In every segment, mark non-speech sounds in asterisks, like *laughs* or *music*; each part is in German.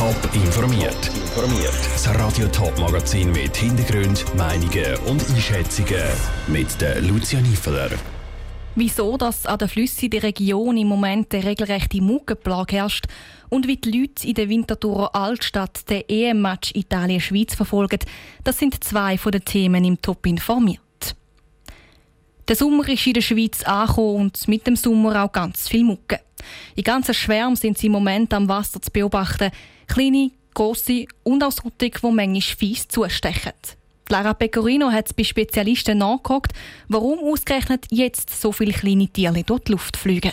Top informiert. Informiert. Das Radio Top Magazin mit Hintergrund, Meinungen und Einschätzungen mit der Lucia Niefeler. Wieso dass an den Flüssen in der Region im Moment eine regelrechte Muckenplage herrscht und wie die Leute in der Winterthurer Altstadt den EM-Match Italien-Schweiz verfolgen, das sind zwei von den Themen im Top informiert. Der Sommer ist in der Schweiz angekommen und mit dem Sommer auch ganz viel Mucke. In ganzen Schwärmen sind sie im Moment am Wasser zu beobachten. Kleine, grosse und auch solche, die manchmal fies zustechen. Lara Pecorino hat bei Spezialisten nachgeguckt, warum ausgerechnet jetzt so viele kleine Tiere durch die Luft fliegen.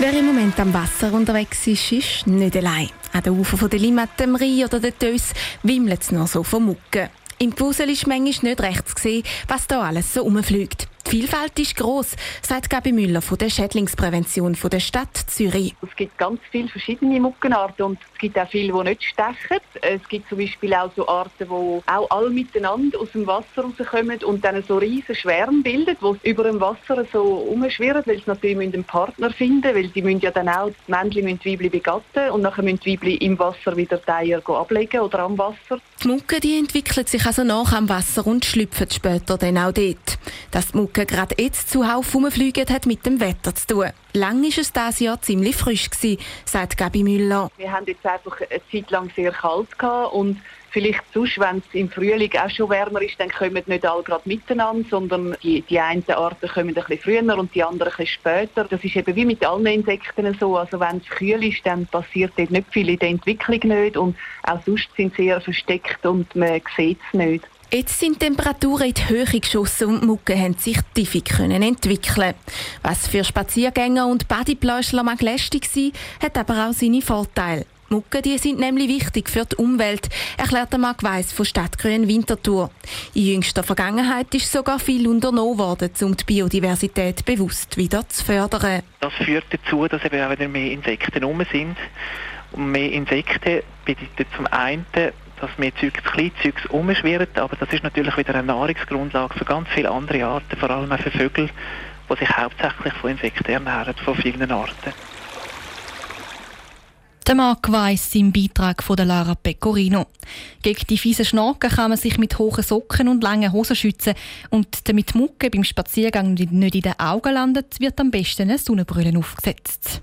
Wer im Moment am Wasser unterwegs ist, ist nicht allein. An den Ufern der Limette, dem Rhein oder der Tös wimmelt es noch so von Mucken. Im Gewusel ist manchmal nicht recht zu sehen, was da alles so rumfliegt. Die Vielfalt ist gross, sagt Gabi Müller von der Schädlingsprävention von der Stadt Zürich. Es gibt ganz viele verschiedene Muckenarten und es gibt auch viele, die nicht stechen. Es gibt zum Beispiel auch so Arten, die auch alle miteinander aus dem Wasser rauskommen und dann so riesige Schwärme bilden, die über dem Wasser so umschwirren, weil sie natürlich einen Partner finden müssen, weil die müssen ja dann auch, die Männchen müssen die Weibchen begatten und nachher müssen die Weibchen im Wasser wieder die Eier ablegen oder am Wasser. Die Mucke die entwickelt sich also nach am Wasser und schlüpft später dann auch dort. Dass die Mucke gerade jetzt zuhauf rumfliegen, hat mit dem Wetter zu tun. Lang war es dieses Jahr ziemlich frisch, gewesen, sagt Gabi Müller. Wir haben jetzt einfach eine Zeit lang sehr kalt gehabt und vielleicht sonst, wenn es im Frühling auch schon wärmer ist, dann kommen nicht alle gerade miteinander, sondern die, die einen Arten kommen ein bisschen früher und die anderen ein bisschen später. Das ist eben wie mit allen Insekten so. Also wenn es kühl ist, dann passiert dort nicht viel in der Entwicklung nicht und auch sonst sind sie sehr versteckt und man sieht es nicht. Jetzt sind Temperaturen in die Höhe geschossen und die Mucke haben sich tiefig können entwickeln. Was für Spaziergänger und Bodypläuschler mag lästig sein, hat aber auch seine Vorteile. Mucke die sind nämlich wichtig für die Umwelt, erklärt Marc Weiss von Stadtgrün Winterthur. In jüngster Vergangenheit ist sogar viel unternommen worden, um die Biodiversität bewusst wieder zu fördern. Das führt dazu, dass eben auch wieder mehr Insekten rum sind. Und mehr Insekten bedeutet zum einen, dass mehr Zeugs, Kleinzeugs umschwirren, aber das ist natürlich wieder eine Nahrungsgrundlage für ganz viele andere Arten, vor allem auch für Vögel, die sich hauptsächlich von Insekten ernähren, von vielen Arten. Der Marc Weiss im Beitrag von Lara Pecorino. Gegen die fiesen Schnaken kann man sich mit hohen Socken und langen Hosen schützen. Und damit Mucke beim Spaziergang nicht in den Augen landet, wird am besten eine Sonnenbrille aufgesetzt.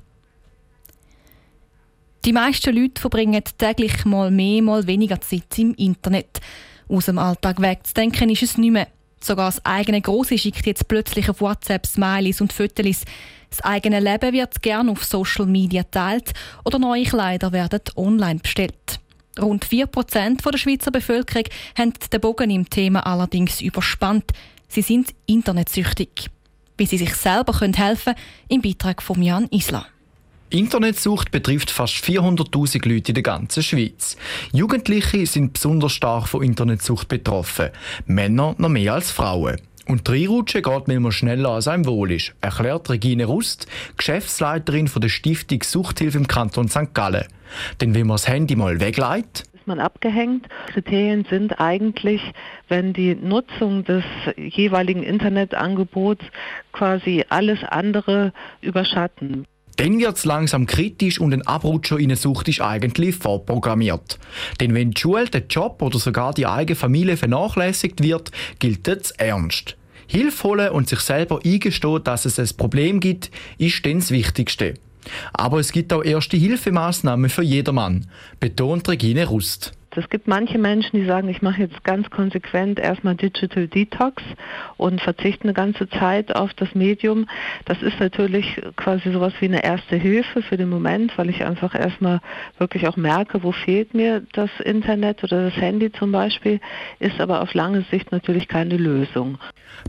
Die meisten Leute verbringen täglich mal mehr, mal weniger Zeit im Internet. Aus dem Alltag wegzudenken ist es nicht mehr. Sogar das eigene Grosse schickt jetzt plötzlich auf WhatsApp Smileys und Fotos. Das eigene Leben wird gern auf Social Media teilt oder neue Kleider werden online bestellt. Rund 4% der Schweizer Bevölkerung haben den Bogen im Thema allerdings überspannt. Sie sind internetsüchtig. Wie sie sich selber helfen können, im Beitrag von Jan Isla. Internetsucht betrifft fast 400.000 Leute in der ganzen Schweiz. Jugendliche sind besonders stark von Internetsucht betroffen, Männer noch mehr als Frauen. Und reinrutschen geht manchmal schneller als einem wohl ist, erklärt Regine Rust, Geschäftsleiterin von der Stiftung Suchthilfe im Kanton St. Gallen. Denn wenn man das Handy mal wegleitet, ist man abgehängt. Kriterien sind eigentlich, wenn die Nutzung des jeweiligen Internetangebots quasi alles andere überschatten. Dann wird es langsam kritisch und ein Abrutscher in eine Sucht ist eigentlich vorprogrammiert. Denn wenn die Schule, der Job oder sogar die eigene Familie vernachlässigt wird, gilt es ernst. Hilfe holen und sich selber eingestehen, dass es ein Problem gibt, ist dann das Wichtigste. Aber es gibt auch erste Hilfemaßnahmen für jedermann, betont Regine Rust. Es gibt manche Menschen, die sagen, ich mache jetzt ganz konsequent erstmal Digital Detox und verzichte eine ganze Zeit auf das Medium. Das ist natürlich quasi sowas wie eine erste Hilfe für den Moment, weil ich einfach erstmal wirklich auch merke, wo fehlt mir das Internet oder das Handy zum Beispiel, ist aber auf lange Sicht natürlich keine Lösung.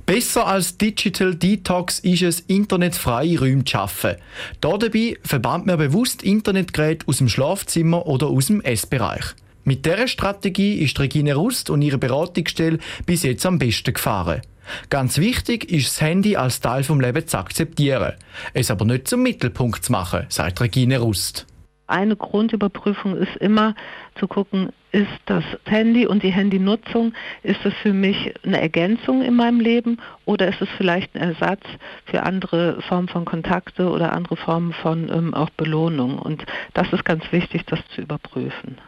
Besser als Digital Detox ist es, internetfreie Räume zu schaffen. Dabei verbannt man bewusst Internetgeräte aus dem Schlafzimmer oder aus dem Essbereich. Mit dieser Strategie ist Regine Rust und ihre Beratungsstelle bis jetzt am besten gefahren. Ganz wichtig ist das Handy als Teil vom Lebens zu akzeptieren, es aber nicht zum Mittelpunkt zu machen, sagt Regine Rust. Eine Grundüberprüfung ist immer zu gucken, ist das Handy und die Handynutzung, ist das für mich eine Ergänzung in meinem Leben oder ist es vielleicht ein Ersatz für andere Formen von Kontakte oder andere Formen von ähm, auch Belohnung? Und das ist ganz wichtig, das zu überprüfen.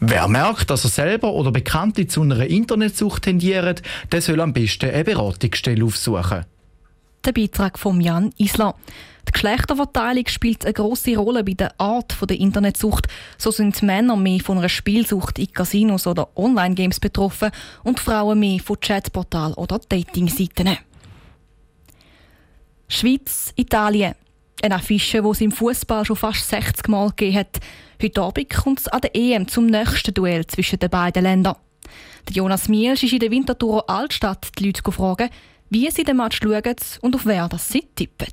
Wer merkt, dass er selber oder Bekannte zu einer Internetsucht tendieren, der soll am besten eine Beratungsstelle aufsuchen. Der Beitrag von Jan Isler. Die Geschlechterverteilung spielt eine große Rolle bei der Art der Internetsucht. So sind Männer mehr von einer Spielsucht in Casinos oder Online-Games betroffen und Frauen mehr von Chatportalen oder Datingseiten. Schweiz, Italien. Eine Affische, die es im Fußball schon fast 60 Mal gegeben hat. Heute Abend kommt es an der EM zum nächsten Duell zwischen den beiden Ländern. Der Jonas Mielsch ist in der Winterthur Altstadt die Leute fragen, wie sie den Match schauen und auf wer das sie tippen.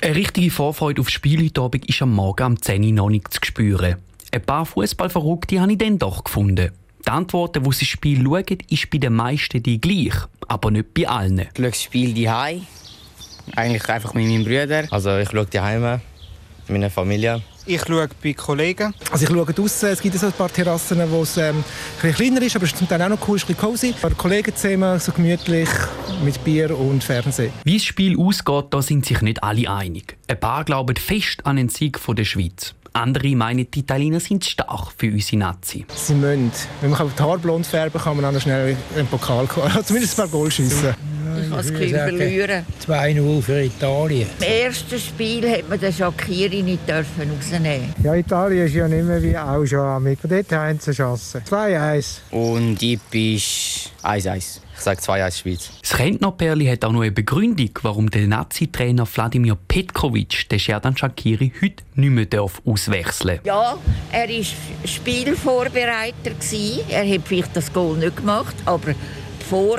Eine richtige Vorfreude auf Spiel heute Abend ist am Morgen um 10 Uhr noch nicht zu spüren. Ein paar Fußballverrückte habe ich dann doch gefunden. Die Antworten, die sie das Spiel schauen, ist bei den meisten die gleich, aber nicht bei allen. Ich schaue das Spiel daheim. Eigentlich einfach mit meinem Bruder. Also ich schaue daheim mit meiner Familie. Ich schaue bei Kollegen. Also ich schaue draussen, es gibt so ein paar Terrassen, wo es ähm, ein kleiner ist, aber es ist zum Teil auch noch cool, ist ein bisschen cozy. Bei Kollegen zusammen, so gemütlich, mit Bier und Fernsehen. Wie das Spiel ausgeht, da sind sich nicht alle einig. Ein paar glauben fest an den Sieg von der Schweiz. Andere meinen, die Italiener sind stark für unsere Nazi. Sie müssen. Wenn man die Haare blond färben kann, man auch noch schnell einen Pokal kommen. *laughs* Zumindest ein paar Goal schiessen. Ich kann das Gefühl verlieren. 2-0 für Italien. Im ersten Spiel hat man den Shakiri nicht dürfen rausnehmen. Ja, Italien ist ja nicht mehr wie auch schon mit. Dort haben sie geschossen. 2-1. Und typisch 1-1. Ich sage 2-1 Schweiz. Das Rentnerperli hat auch noch eine Begründung, warum der Nazi-Trainer Wladimir Petkovic den Sherdan Shakiri heute nicht mehr auswechseln darf. Ja, er war Spielvorbereiter. Er hat vielleicht das Goal nicht gemacht, aber vor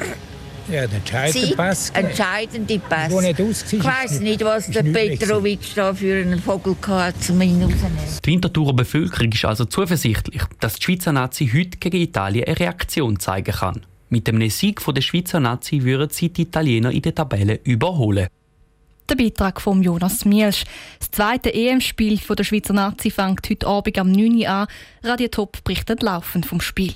ja, der entscheidende Pass. Entscheidende Pass. Wo nicht aus ich weiß nicht, was der Petrovic da für einen Vogel hatte, zum ihn rausnehmen. Die Winterthurer Bevölkerung ist also zuversichtlich, dass die Schweizer Nazi heute gegen Italien eine Reaktion zeigen kann. Mit dem Sieg der Schweizer Nazi würden sie die Italiener in der Tabelle überholen. Der Beitrag von Jonas Mielsch. Das zweite EM-Spiel der Schweizer Nazi fängt heute Abend am 9 Uhr an. Radio Top berichtet laufend vom Spiel.